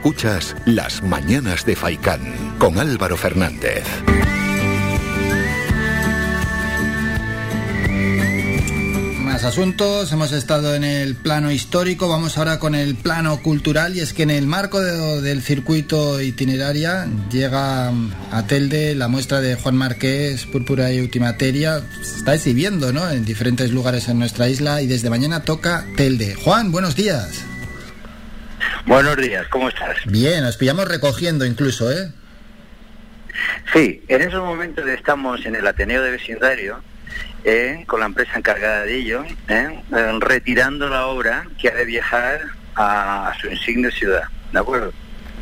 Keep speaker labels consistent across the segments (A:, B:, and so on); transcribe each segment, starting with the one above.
A: Escuchas Las Mañanas de Faicán con Álvaro Fernández.
B: Más asuntos, hemos estado en el plano histórico, vamos ahora con el plano cultural y es que en el marco del circuito itineraria llega a Telde la muestra de Juan Marqués, Púrpura y Ultimateria, está exhibiendo ¿no? en diferentes lugares en nuestra isla y desde mañana toca Telde. Juan, buenos días.
C: Buenos días, ¿cómo estás?
B: Bien, nos pillamos recogiendo incluso, ¿eh?
C: Sí, en esos momentos estamos en el Ateneo de Vecindario, eh, con la empresa encargada de ello, eh, eh, retirando la obra que ha de viajar a, su insigne ciudad, ¿de acuerdo?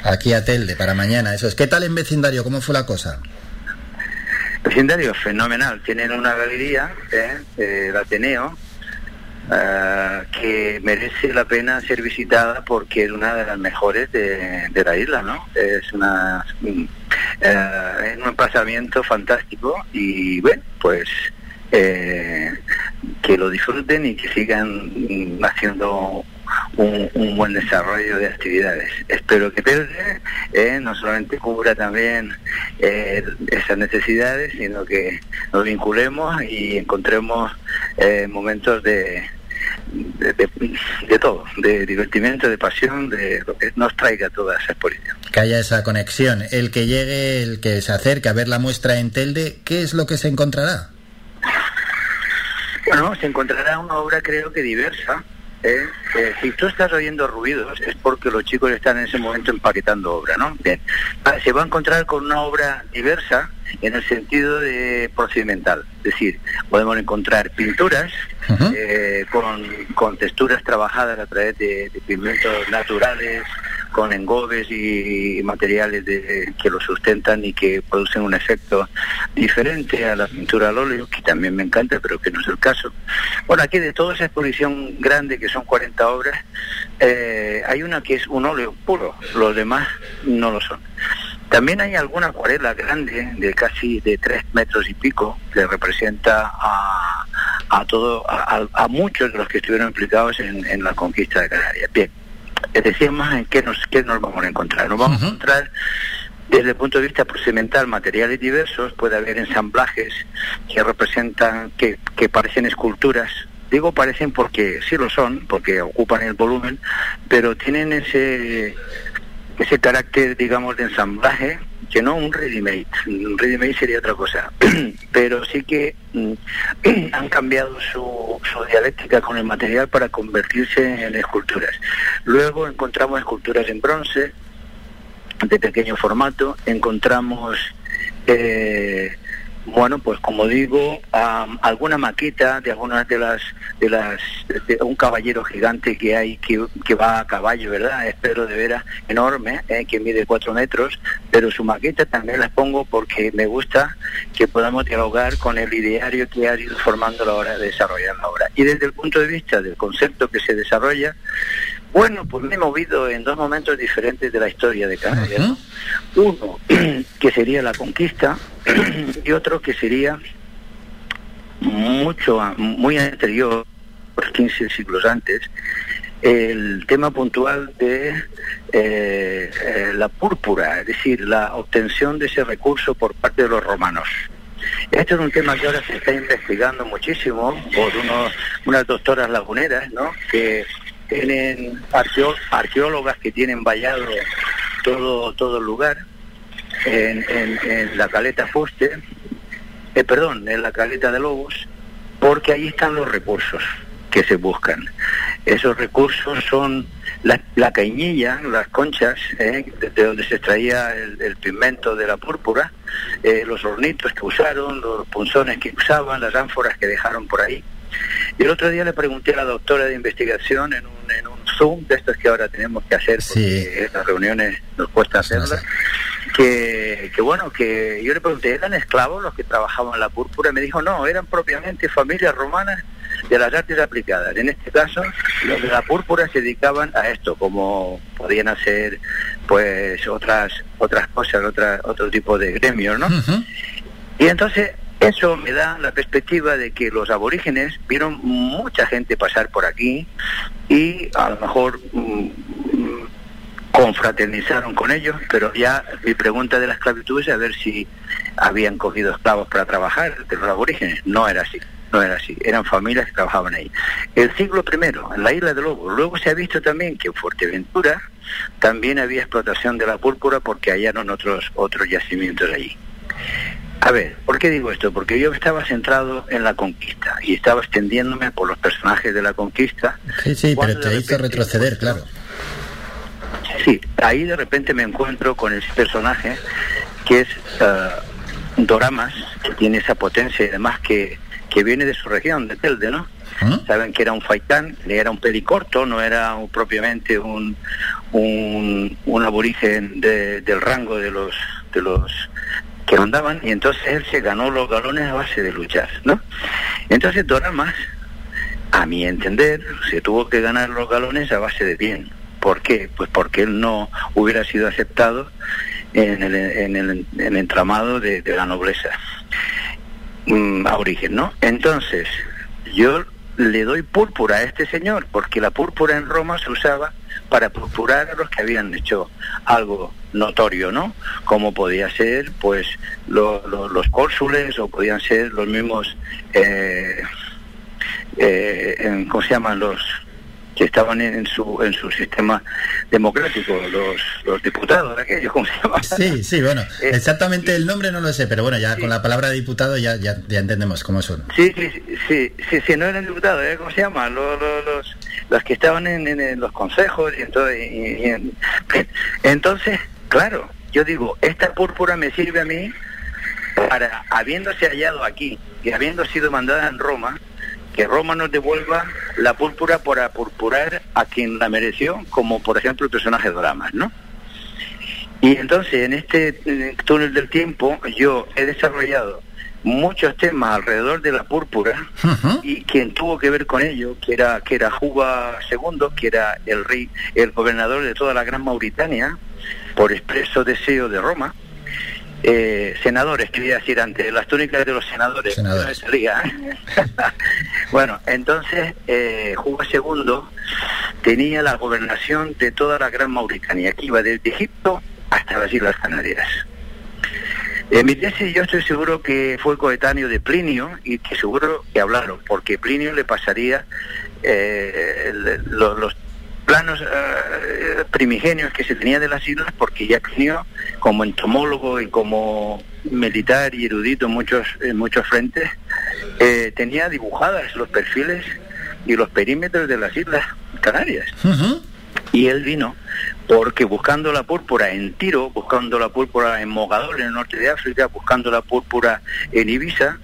B: Aquí a Telde, para mañana, eso es. ¿Qué tal en vecindario? ¿Cómo fue la cosa?
C: Vecindario, fenomenal. Tienen una galería, el Ateneo, eh, que merece la pena ser visitada porque es una de las mejores de, la isla, ¿no? Es una eh, es un emplazamiento fantástico y bueno, pues eh, que lo disfruten y que sigan mm, haciendo un, buen desarrollo de actividades. Espero que Telde eh, no solamente cubra también eh, esas necesidades, sino que nos vinculemos y encontremos momentos de, de, todo, de divertimento, de pasión, de lo que nos traiga toda esa exposición.
B: Que haya esa conexión. El que llegue, el que se acerque a ver la muestra en Telde, ¿qué es lo que se encontrará?
C: Bueno, se encontrará una obra creo que diversa. ¿Eh? si tú estás oyendo ruidos es porque los chicos están en ese momento empaquetando obra, ¿no? Bien. Ah, se va a encontrar con una obra diversa en el sentido de procedimental. Es decir, podemos encontrar pinturas eh, con, texturas trabajadas a través de, pigmentos naturales, con engobes y, materiales que lo sustentan y que producen un efecto diferente a la pintura al óleo, que también me encanta, pero que no es el caso. Bueno, aquí de toda esa exposición grande, que son 40 obras, eh, hay una que es un óleo puro, los demás no lo son. También hay alguna acuarela grande de casi de tres metros y pico que representa a, a todo a, muchos de los que estuvieron implicados en, la conquista de Canarias. Bien, es más en qué nos qué nos vamos a encontrar. Nos vamos a encontrar desde el punto de vista procedimental materiales diversos, puede haber ensamblajes que representan que, que parecen esculturas Digo parecen porque sí lo son, porque ocupan el volumen, pero tienen ese ese carácter, digamos, de ensamblaje, que no un ready-made. Un ready-made sería otra cosa. Pero sí que mm, han cambiado su, su dialéctica con el material para convertirse en esculturas. Luego encontramos esculturas en bronce, de pequeño formato, encontramos eh, bueno, pues como digo, alguna maqueta de algunas de las, de las, de un caballero gigante que hay que, que va a caballo, ¿verdad? Espero de veras enorme, ¿eh? que mide cuatro metros, pero su maqueta también la pongo porque me gusta que podamos dialogar con el ideario que ha ido formando la hora de desarrollar la obra. Y desde el punto de vista del concepto que se desarrolla, bueno, pues me he movido en dos momentos diferentes de la historia de Canarias. Uno, que sería la conquista, y otro que sería mucho, muy anterior, por 15 siglos antes, el tema puntual de eh, eh, la púrpura, es decir, la obtención de ese recurso por parte de los romanos. Este es un tema que ahora se está investigando muchísimo por unos, unas doctoras laguneras, ¿no? Que tienen arqueólogas que tienen vallado todo, todo el lugar en, en, la caleta Fuste, eh, perdón, en la caleta de Lobos, porque ahí están los recursos que se buscan. Esos recursos son la, la cañilla, las conchas, eh, de donde se extraía el, pigmento de la púrpura, eh, los hornitos que usaron, los punzones que usaban, las ánforas que dejaron por ahí. Y el otro día le pregunté a la doctora de investigación en un, en un Zoom, de estos que ahora tenemos que hacer, porque estas reuniones nos cuesta hacerlas, que, que, bueno, que yo le pregunté, ¿eran esclavos los que trabajaban la púrpura? Y me dijo, no, eran propiamente familias romanas de las artes aplicadas. En este caso, los de la púrpura se dedicaban a esto, como podían hacer pues otras otras cosas, otra, otro tipo de gremios, ¿no? Y entonces eso me da la perspectiva de que los aborígenes vieron mucha gente pasar por aquí y a lo mejor mm, confraternizaron con ellos, pero ya mi pregunta de la esclavitud es a ver si habían cogido esclavos para trabajar de los aborígenes. No era así, no era así. Eran familias que trabajaban ahí. El siglo primero, en la isla de Lobo. Luego se ha visto también que en Fuerteventura también había explotación de la púrpura porque hallaron otros, otros yacimientos allí. A ver, ¿por qué digo esto? Porque yo estaba centrado en la conquista y estaba extendiéndome por los personajes de la conquista.
B: Sí, sí, pero te hizo retroceder, claro.
C: Sí, ahí de repente me encuentro con ese personaje que es uh, Doramas, que tiene esa potencia y además que, que viene de su región, de Telde, ¿no? ¿Ah? Saben que era un faitán, era un pelicorto, no era propiamente un, un, un aborigen del rango de los, de los que mandaban y entonces él se ganó los galones a base de luchar, ¿no? Entonces Doramas, a mi entender, se tuvo que ganar los galones a base de bien. ¿Por qué? Pues porque él no hubiera sido aceptado en el, en el, entramado de, la nobleza mm, a origen, ¿no? Entonces, yo le doy púrpura a este señor, porque la púrpura en Roma se usaba para purpurar a los que habían hecho algo notorio, ¿no? Como podía ser, pues, los cónsules o podían ser los mismos, eh, eh, ¿cómo se llaman? Los que estaban en, su en su sistema democrático, los, los diputados, aquellos, ¿cómo se llama?
B: Sí, sí, bueno, eh, exactamente el nombre no lo sé, pero bueno, ya con la palabra diputado ya, ya, ya entendemos cómo son.
C: Sí, sí, sí, sí, sí, no eran diputados, ¿eh? ¿cómo se llama? Los, los, los, que estaban en, los consejos y, entonces, entonces, claro, yo digo, esta púrpura me sirve a mí para, habiéndose hallado aquí y habiendo sido mandada en Roma, que Roma nos devuelva la púrpura para purpurar a quien la mereció, como por ejemplo el personaje de Doramas, ¿no? Y entonces en este túnel del tiempo yo he desarrollado muchos temas alrededor de la púrpura y quien tuvo que ver con ello, que era que era Juba II, que era el rey, el gobernador de toda la Gran Mauritania, por expreso deseo de Roma, eh, senadores, quería decir antes, las túnicas de los senadores. ¿eh? bueno, entonces eh, Juba II tenía la gobernación de toda la Gran Mauritania, que iba desde Egipto hasta las Islas Canarias. En mi tesis yo estoy seguro que fue coetáneo de Plinio y que seguro que hablaron, porque Plinio le pasaría eh, los planos eh, primigenios que se tenía de las islas, porque ya Plinio, como entomólogo y como militar y erudito en muchos, en muchos frentes, eh, tenía dibujadas los perfiles y los perímetros de las islas Canarias. Y él vino porque buscando la púrpura en Tiro, buscando la púrpura en Mogador, en el norte de África, buscando la púrpura en Ibiza,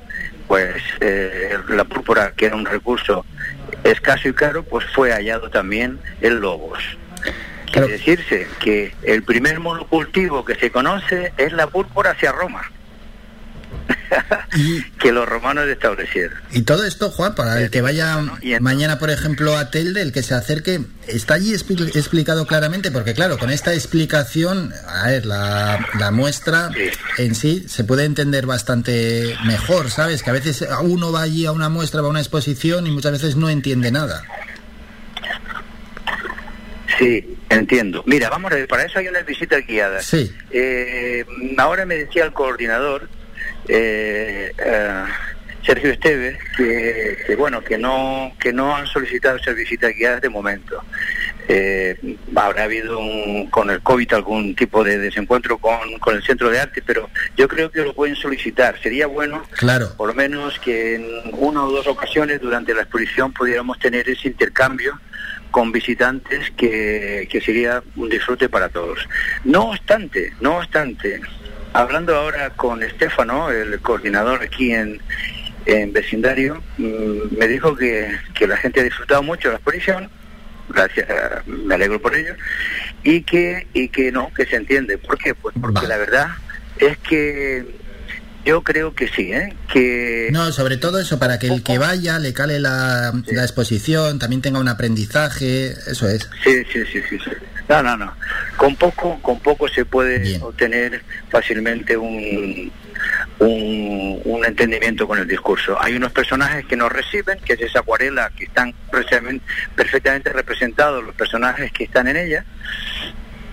C: pues eh, la púrpura, que era un recurso escaso y caro, pues fue hallado también en Lobos. Quiere decirse que el primer monocultivo que se conoce es la púrpura hacia Roma. que los romanos establecieron.
B: Y todo esto, Juan, para el que vaya mañana, por ejemplo, a Telde, el que se acerque, está allí explicado claramente, porque claro, con esta explicación, a ver, la, la muestra en sí se puede entender bastante mejor, ¿sabes? Que a veces uno va allí a una muestra, va a una exposición y muchas veces no entiende nada.
C: Sí, entiendo. Mira, vamos a ver, para eso hay unas visitas guiadas.
B: Sí.
C: Eh, ahora me decía el coordinador eh, eh, Sergio Esteves que, bueno que no que no han solicitado ser visitas guiadas de momento. Eh, habrá habido con el COVID algún tipo de desencuentro con, el centro de arte pero yo creo que lo pueden solicitar. Sería bueno
B: claro.
C: por lo menos que en una o dos ocasiones durante la exposición pudiéramos tener ese intercambio con visitantes que, que sería un disfrute para todos. No obstante no obstante Hablando ahora con Estefano, el coordinador aquí en, en vecindario, mm, me dijo que, la gente ha disfrutado mucho de la exposición, gracias, me alegro por ello, y que, y que no, que se entiende. ¿Por qué? Pues porque la verdad es que yo creo que sí, ¿eh? Que...
B: No, sobre todo eso, para que el que vaya le cale la, la exposición, también tenga un aprendizaje, eso es.
C: Sí, sí, sí, sí. sí. No, no, no. Con poco, con poco se puede obtener fácilmente un, un, entendimiento con el discurso. Hay unos personajes que nos reciben, que es esa acuarela, que están perfectamente representados los personajes que están en ella,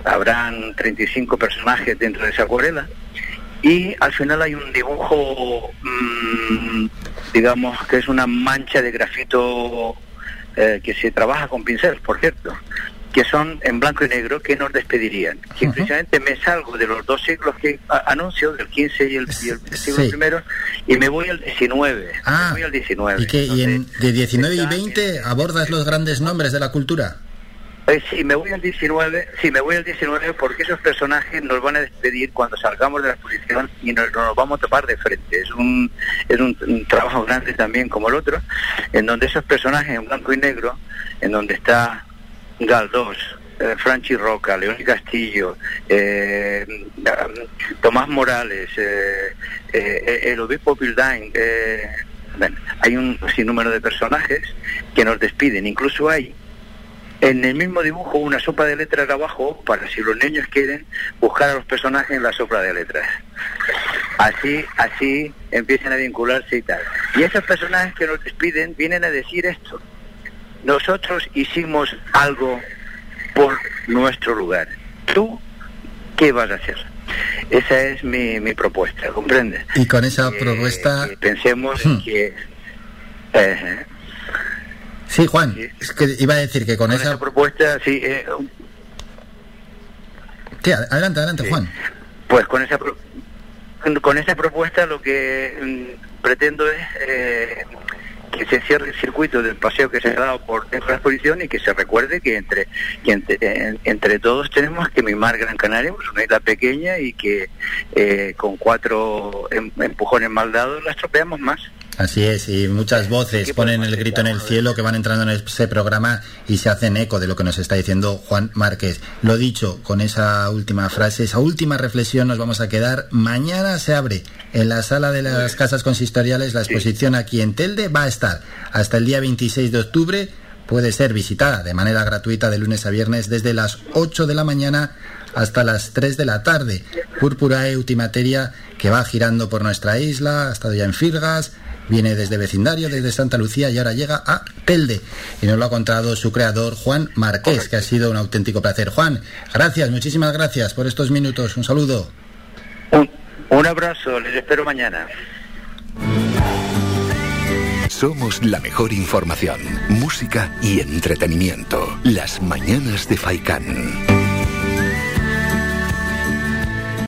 C: habrán 35 personajes dentro de esa acuarela y al final hay un dibujo, mm, digamos, que es una mancha de grafito eh, que se trabaja con pincel, por cierto, que son en blanco y negro, que nos despedirían. Que precisamente me salgo de los dos siglos que anuncio, del 15 y el, siglo primero, y me voy al 19.
B: Ah,
C: me voy al 19.
B: ¿Y, que, y en, de 19 y 20 abordas los grandes nombres de la cultura?
C: Eh, sí, me voy al 19, sí, me voy al 19 porque esos personajes nos van a despedir cuando salgamos de la exposición y nos, nos vamos a topar de frente. Es un es un, trabajo grande también como el otro, en donde esos personajes en blanco y negro, en donde está Galdós, eh, Franchi Roca, León Castillo, eh, Tomás Morales, eh, eh, el obispo Pildain, bueno, hay un sinnúmero de personajes que nos despiden. Incluso hay en el mismo dibujo una sopa de letras abajo para si los niños quieren buscar a los personajes en la sopa de letras. Así, así empiezan a vincularse y tal. Y esos personajes que nos despiden vienen a decir esto. Nosotros hicimos algo por nuestro lugar. ¿Tú qué vas a hacer? Esa es mi, mi propuesta, ¿comprendes?
B: Y con esa propuesta...
C: pensemos en hmm. que... Eh,
B: Sí, Juan, es que iba a decir que con, esa...
C: propuesta, sí. Eh,
B: adelante, adelante, Juan.
C: Pues con esa con esa propuesta lo que mm, pretendo es eh, se cierre el circuito del paseo que se ha dado por dentro de la exposición y que se recuerde que entre entre, todos tenemos que mimar Gran Canaria, es una isla pequeña y que eh, con cuatro em, empujones mal dados la estropeamos más.
B: Así es, y muchas voces ponen el grito en el cielo que van entrando en ese programa y se hacen eco de lo que nos está diciendo Juan Márquez. Lo dicho, con esa última frase, esa última reflexión nos vamos a quedar. Mañana se abre en la sala de las casas consistoriales la exposición aquí en Telde. Va a estar hasta el día 26 de octubre. Puede ser visitada de manera gratuita de lunes a viernes desde las 8 de la mañana hasta las 3 de la tarde. Púrpura Ultimateria que va girando por nuestra isla, ha estado ya en Firgas, Viene desde vecindario, desde Santa Lucía y ahora llega a Telde. Y nos lo ha contado su creador, Juan Marqués, que ha sido un auténtico placer. Juan, gracias, muchísimas gracias por estos minutos. Un saludo.
C: Un, abrazo, les espero mañana.
A: Somos la mejor información, música y entretenimiento. Las mañanas de Faikán.